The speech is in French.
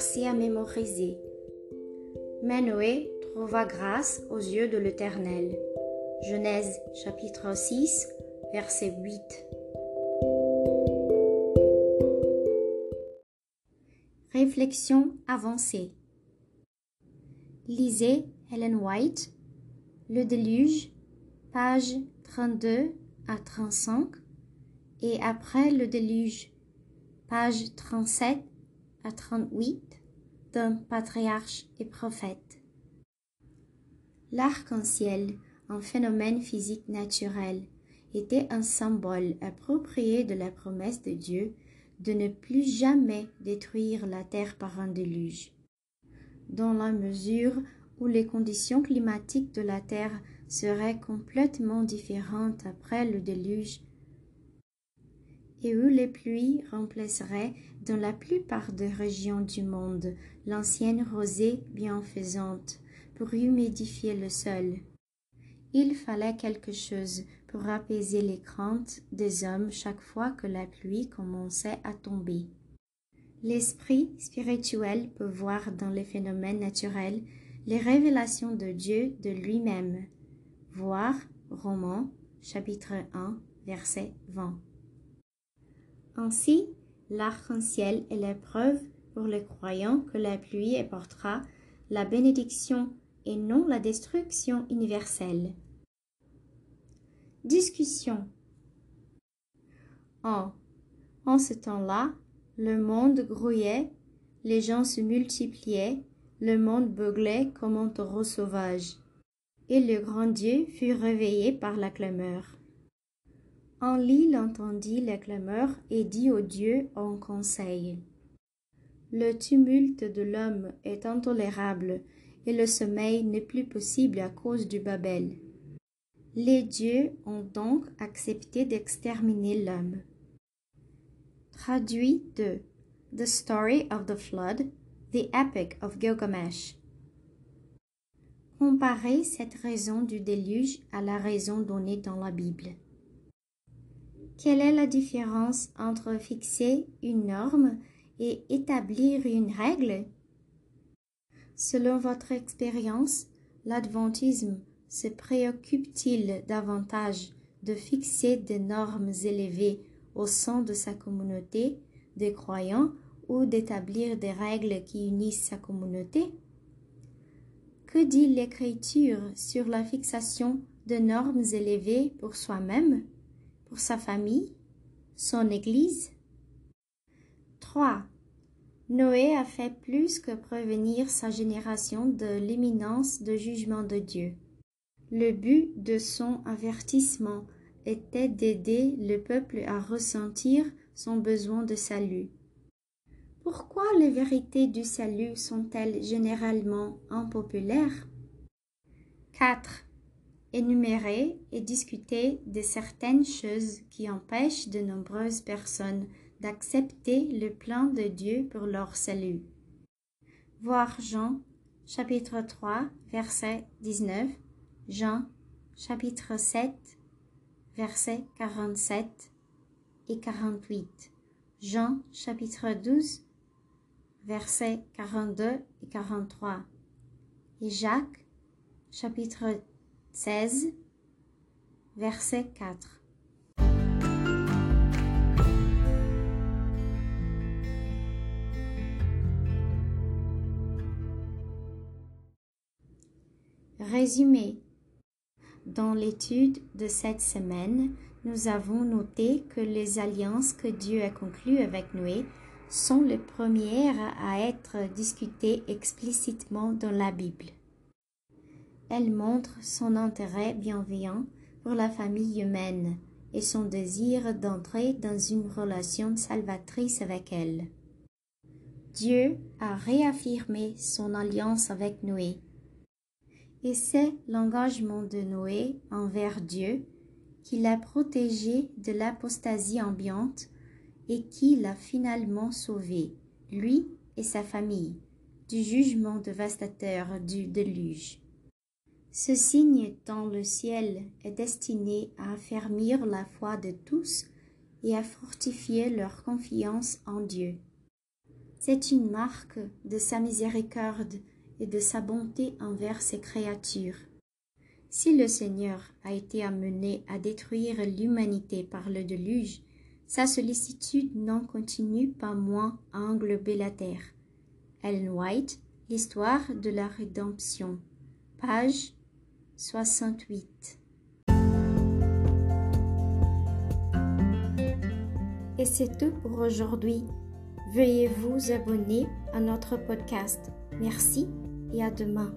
Verset à mémoriser. Mais trouva grâce aux yeux de l'Éternel. Genèse chapitre 6, verset 8. Réflexion avancée. Lisez Helen White, Le déluge, page 32 à 35, et après le déluge, page 37 à 38, d'un patriarche et prophète. L'arc-en-ciel, un phénomène physique naturel, était un symbole approprié de la promesse de Dieu de ne plus jamais détruire la terre par un déluge. Dans la mesure où les conditions climatiques de la terre seraient complètement différentes après le déluge et où les pluies remplaceraient dans la plupart des régions du monde l'ancienne rosée bienfaisante pour humidifier le sol. Il fallait quelque chose pour apaiser les craintes des hommes chaque fois que la pluie commençait à tomber. L'esprit spirituel peut voir dans les phénomènes naturels les révélations de Dieu de lui-même. Voir Romans chapitre 1 verset 20. Ainsi, l'arc-en-ciel est la preuve pour les croyants que la pluie apportera la bénédiction et non la destruction universelle. Discussion. En, en ce temps-là, le monde grouillait, les gens se multipliaient, le monde beuglait comme un taureau sauvage, et le grand Dieu fut réveillé par la clameur. Enlil entendit la clameur et dit au Dieu en conseil. Le tumulte de l'homme est intolérable, et le sommeil n'est plus possible à cause du Babel. Les dieux ont donc accepté d'exterminer l'homme. Traduit de The Story of the Flood, The Epic of Gilgamesh. Comparez cette raison du déluge à la raison donnée dans la Bible. Quelle est la différence entre fixer une norme et établir une règle? Selon votre expérience, l'adventisme se préoccupe-t-il davantage de fixer des normes élevées au sein de sa communauté des croyants ou d'établir des règles qui unissent sa communauté? Que dit l'Écriture sur la fixation de normes élevées pour soi-même, pour sa famille, son Église 3. Noé a fait plus que prévenir sa génération de l'imminence de jugement de Dieu. Le but de son avertissement était d'aider le peuple à ressentir son besoin de salut. Pourquoi les vérités du salut sont-elles généralement impopulaires? 4. Énumérer et discuter de certaines choses qui empêchent de nombreuses personnes d'accepter le plan de Dieu pour leur salut. Voir Jean chapitre 3 verset 19, Jean chapitre 7 verset 47 et 48, Jean chapitre 12 verset 42 et 43 et Jacques chapitre 16 verset 4. Résumé. Dans l'étude de cette semaine, nous avons noté que les alliances que Dieu a conclues avec Noé sont les premières à être discutées explicitement dans la Bible. Elles montrent son intérêt bienveillant pour la famille humaine et son désir d'entrer dans une relation salvatrice avec elle. Dieu a réaffirmé son alliance avec Noé. Et c'est l'engagement de Noé envers Dieu qui l'a protégé de l'apostasie ambiante et qui l'a finalement sauvé, lui et sa famille, du jugement dévastateur du déluge. Ce signe dans le ciel est destiné à affermir la foi de tous et à fortifier leur confiance en Dieu. C'est une marque de sa miséricorde et de sa bonté envers ses créatures. Si le Seigneur a été amené à détruire l'humanité par le déluge, sa sollicitude n'en continue pas moins à englober la terre. Ellen White, L'histoire de la rédemption, page 68. Et c'est tout pour aujourd'hui. Veuillez vous abonner à notre podcast. Merci et à demain.